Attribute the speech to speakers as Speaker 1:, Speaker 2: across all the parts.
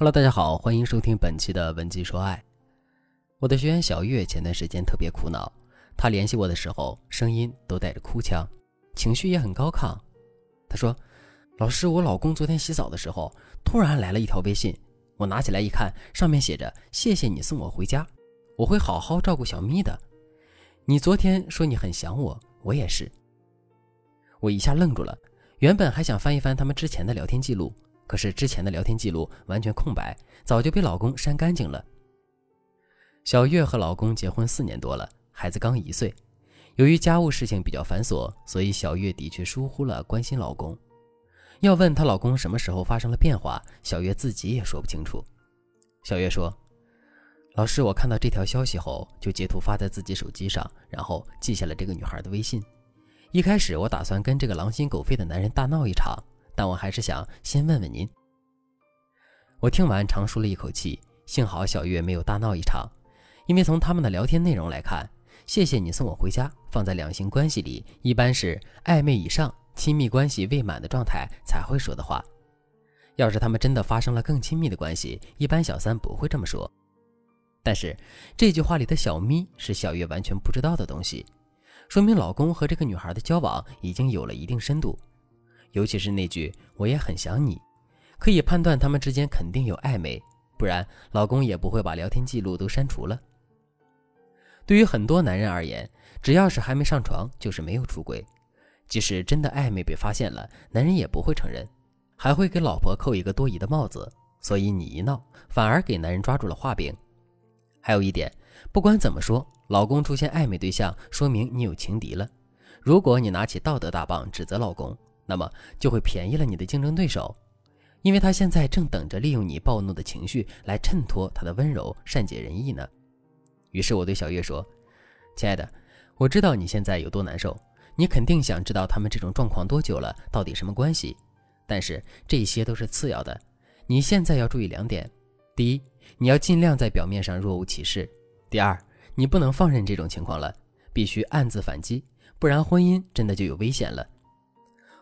Speaker 1: Hello，大家好，欢迎收听本期的文姬说爱。我的学员小月前段时间特别苦恼，她联系我的时候声音都带着哭腔，情绪也很高亢。她说：“老师，我老公昨天洗澡的时候突然来了一条微信，我拿起来一看，上面写着‘谢谢你送我回家，我会好好照顾小咪的’。你昨天说你很想我，我也是。”我一下愣住了，原本还想翻一翻他们之前的聊天记录。可是之前的聊天记录完全空白，早就被老公删干净了。小月和老公结婚四年多了，孩子刚一岁。由于家务事情比较繁琐，所以小月的确疏忽了关心老公。要问她老公什么时候发生了变化，小月自己也说不清楚。小月说：“老师，我看到这条消息后，就截图发在自己手机上，然后记下了这个女孩的微信。一开始我打算跟这个狼心狗肺的男人大闹一场。”但我还是想先问问您。我听完长舒了一口气，幸好小月没有大闹一场，因为从他们的聊天内容来看，谢谢你送我回家，放在两性关系里一般是暧昧以上、亲密关系未满的状态才会说的话。要是他们真的发生了更亲密的关系，一般小三不会这么说。但是这句话里的小咪是小月完全不知道的东西，说明老公和这个女孩的交往已经有了一定深度。尤其是那句“我也很想你”，可以判断他们之间肯定有暧昧，不然老公也不会把聊天记录都删除了。对于很多男人而言，只要是还没上床，就是没有出轨。即使真的暧昧被发现了，男人也不会承认，还会给老婆扣一个多疑的帽子。所以你一闹，反而给男人抓住了画柄。还有一点，不管怎么说，老公出现暧昧对象，说明你有情敌了。如果你拿起道德大棒指责老公，那么就会便宜了你的竞争对手，因为他现在正等着利用你暴怒的情绪来衬托他的温柔善解人意呢。于是我对小月说：“亲爱的，我知道你现在有多难受，你肯定想知道他们这种状况多久了，到底什么关系。但是这些都是次要的，你现在要注意两点：第一，你要尽量在表面上若无其事；第二，你不能放任这种情况了，必须暗自反击，不然婚姻真的就有危险了。”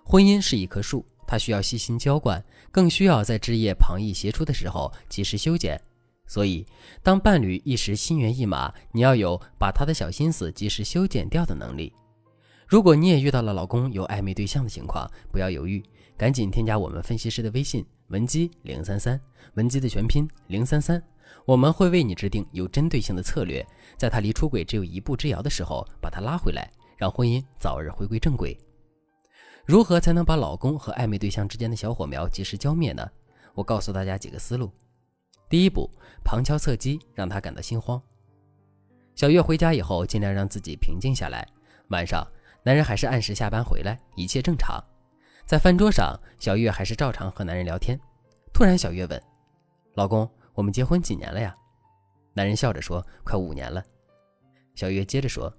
Speaker 1: 婚姻是一棵树，它需要细心浇灌，更需要在枝叶旁逸斜出的时候及时修剪。所以，当伴侣一时心猿意马，你要有把他的小心思及时修剪掉的能力。如果你也遇到了老公有暧昧对象的情况，不要犹豫，赶紧添加我们分析师的微信文姬零三三，文姬的全拼零三三，我们会为你制定有针对性的策略，在他离出轨只有一步之遥的时候，把他拉回来，让婚姻早日回归正轨。如何才能把老公和暧昧对象之间的小火苗及时浇灭呢？我告诉大家几个思路。第一步，旁敲侧击，让他感到心慌。小月回家以后，尽量让自己平静下来。晚上，男人还是按时下班回来，一切正常。在饭桌上，小月还是照常和男人聊天。突然，小月问：“老公，我们结婚几年了呀？”男人笑着说：“快五年了。”小月接着说：“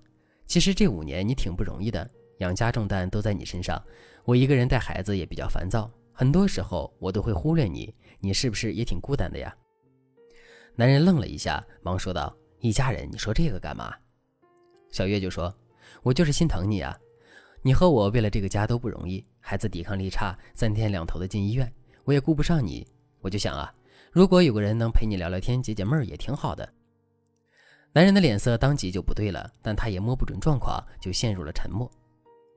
Speaker 1: 其实这五年你挺不容易的。”养家重担都在你身上，我一个人带孩子也比较烦躁，很多时候我都会忽略你，你是不是也挺孤单的呀？男人愣了一下，忙说道：“一家人，你说这个干嘛？”小月就说：“我就是心疼你啊，你和我为了这个家都不容易，孩子抵抗力差，三天两头的进医院，我也顾不上你，我就想啊，如果有个人能陪你聊聊天、解解闷儿，也挺好的。”男人的脸色当即就不对了，但他也摸不准状况，就陷入了沉默。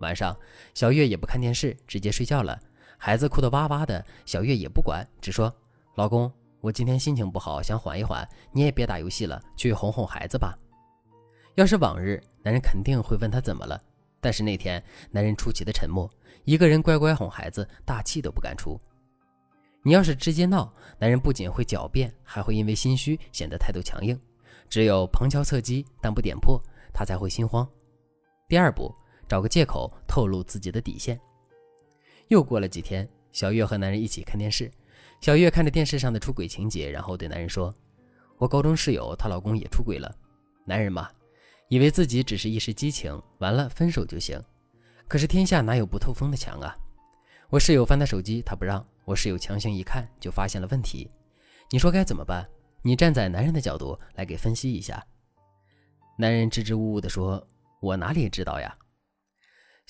Speaker 1: 晚上，小月也不看电视，直接睡觉了。孩子哭得哇哇的，小月也不管，只说：“老公，我今天心情不好，想缓一缓，你也别打游戏了，去哄哄孩子吧。”要是往日，男人肯定会问他怎么了，但是那天，男人出奇的沉默，一个人乖乖哄孩子，大气都不敢出。你要是直接闹，男人不仅会狡辩，还会因为心虚显得态度强硬。只有旁敲侧击，但不点破，他才会心慌。第二步。找个借口透露自己的底线。又过了几天，小月和男人一起看电视。小月看着电视上的出轨情节，然后对男人说：“我高中室友她老公也出轨了。”男人嘛，以为自己只是一时激情，完了分手就行。可是天下哪有不透风的墙啊？我室友翻他手机，他不让我室友强行一看，就发现了问题。你说该怎么办？你站在男人的角度来给分析一下。男人支支吾吾地说：“我哪里知道呀？”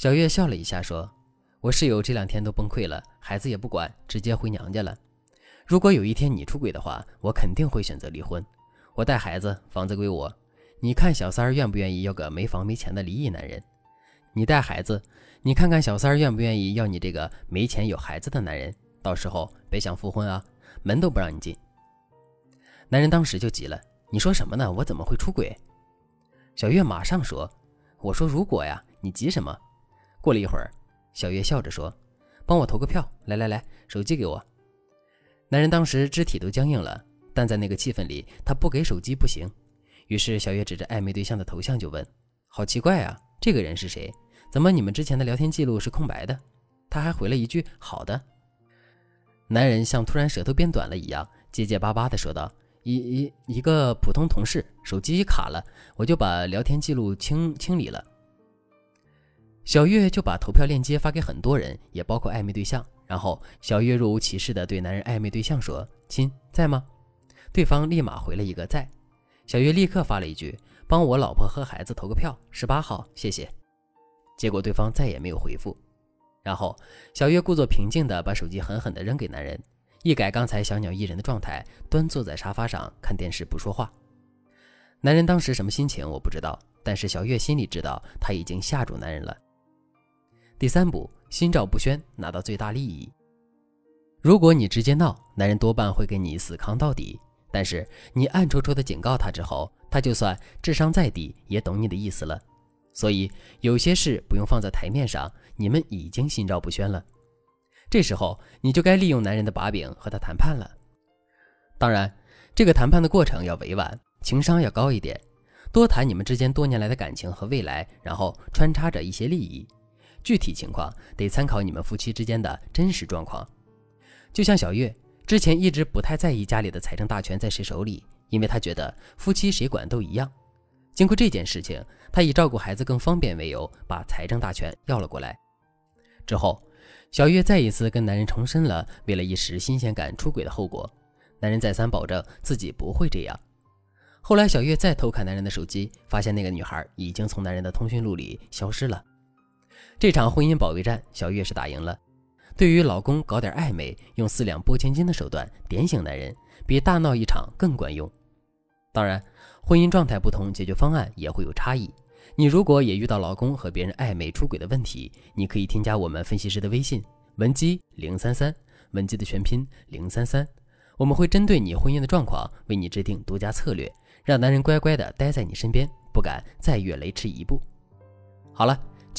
Speaker 1: 小月笑了一下，说：“我室友这两天都崩溃了，孩子也不管，直接回娘家了。如果有一天你出轨的话，我肯定会选择离婚。我带孩子，房子归我。你看小三儿愿不愿意要个没房没钱的离异男人？你带孩子，你看看小三儿愿不愿意要你这个没钱有孩子的男人？到时候别想复婚啊，门都不让你进。男人当时就急了：“你说什么呢？我怎么会出轨？”小月马上说：“我说如果呀，你急什么？”过了一会儿，小月笑着说：“帮我投个票，来来来，手机给我。”男人当时肢体都僵硬了，但在那个气氛里，他不给手机不行。于是小月指着暧昧对象的头像就问：“好奇怪啊，这个人是谁？怎么你们之前的聊天记录是空白的？”他还回了一句：“好的。”男人像突然舌头变短了一样，结结巴巴地说道：“一一一个普通同事，手机卡了，我就把聊天记录清清理了。”小月就把投票链接发给很多人，也包括暧昧对象。然后小月若无其事地对男人暧昧对象说：“亲，在吗？”对方立马回了一个在。小月立刻发了一句：“帮我老婆和孩子投个票，十八号，谢谢。”结果对方再也没有回复。然后小月故作平静地把手机狠狠地扔给男人，一改刚才小鸟依人的状态，端坐在沙发上看电视不说话。男人当时什么心情我不知道，但是小月心里知道他已经吓住男人了。第三步。心照不宣，拿到最大利益。如果你直接闹，男人多半会跟你死扛到底；但是你暗戳戳的警告他之后，他就算智商再低，也懂你的意思了。所以有些事不用放在台面上，你们已经心照不宣了。这时候你就该利用男人的把柄和他谈判了。当然，这个谈判的过程要委婉，情商要高一点，多谈你们之间多年来的感情和未来，然后穿插着一些利益。具体情况得参考你们夫妻之间的真实状况。就像小月之前一直不太在意家里的财政大权在谁手里，因为她觉得夫妻谁管都一样。经过这件事情，她以照顾孩子更方便为由，把财政大权要了过来。之后，小月再一次跟男人重申了为了一时新鲜感出轨的后果。男人再三保证自己不会这样。后来，小月再偷看男人的手机，发现那个女孩已经从男人的通讯录里消失了。这场婚姻保卫战，小月是打赢了。对于老公搞点暧昧，用四两拨千斤的手段点醒男人，比大闹一场更管用。当然，婚姻状态不同，解决方案也会有差异。你如果也遇到老公和别人暧昧出轨的问题，你可以添加我们分析师的微信文姬零三三，文姬的全拼零三三，我们会针对你婚姻的状况，为你制定独家策略，让男人乖乖的待在你身边，不敢再越雷池一步。好了。